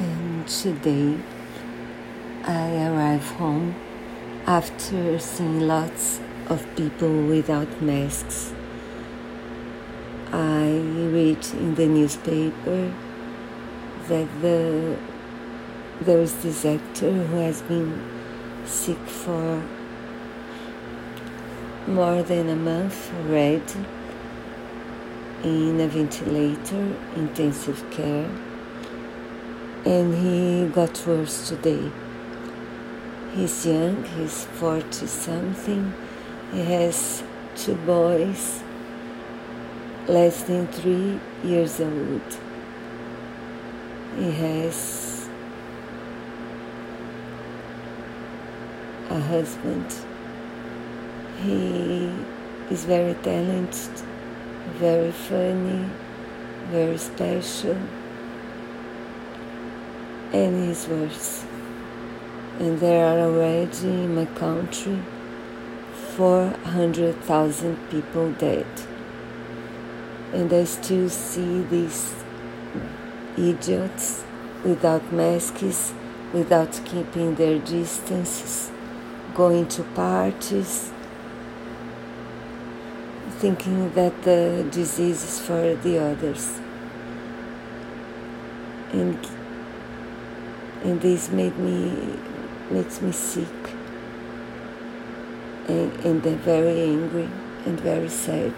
And today I arrive home after seeing lots of people without masks. I read in the newspaper that the there is this actor who has been sick for more than a month already in a ventilator, intensive care, and he got worse today. He's young, he's 40 something, he has two boys, less than three years old. He has a husband. He is very talented very funny, very special, and his words. And there are already in my country 400,000 people dead. And I still see these idiots without masks, without keeping their distances, going to parties thinking that the disease is for the others. And and this made me makes me sick and, and very angry and very sad.